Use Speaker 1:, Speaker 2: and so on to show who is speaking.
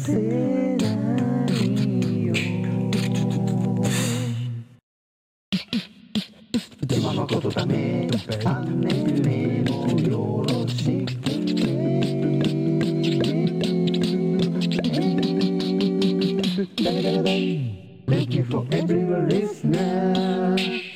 Speaker 1: せないよでも誠ダメあんねんねもよろしくね Thank you for everyone listening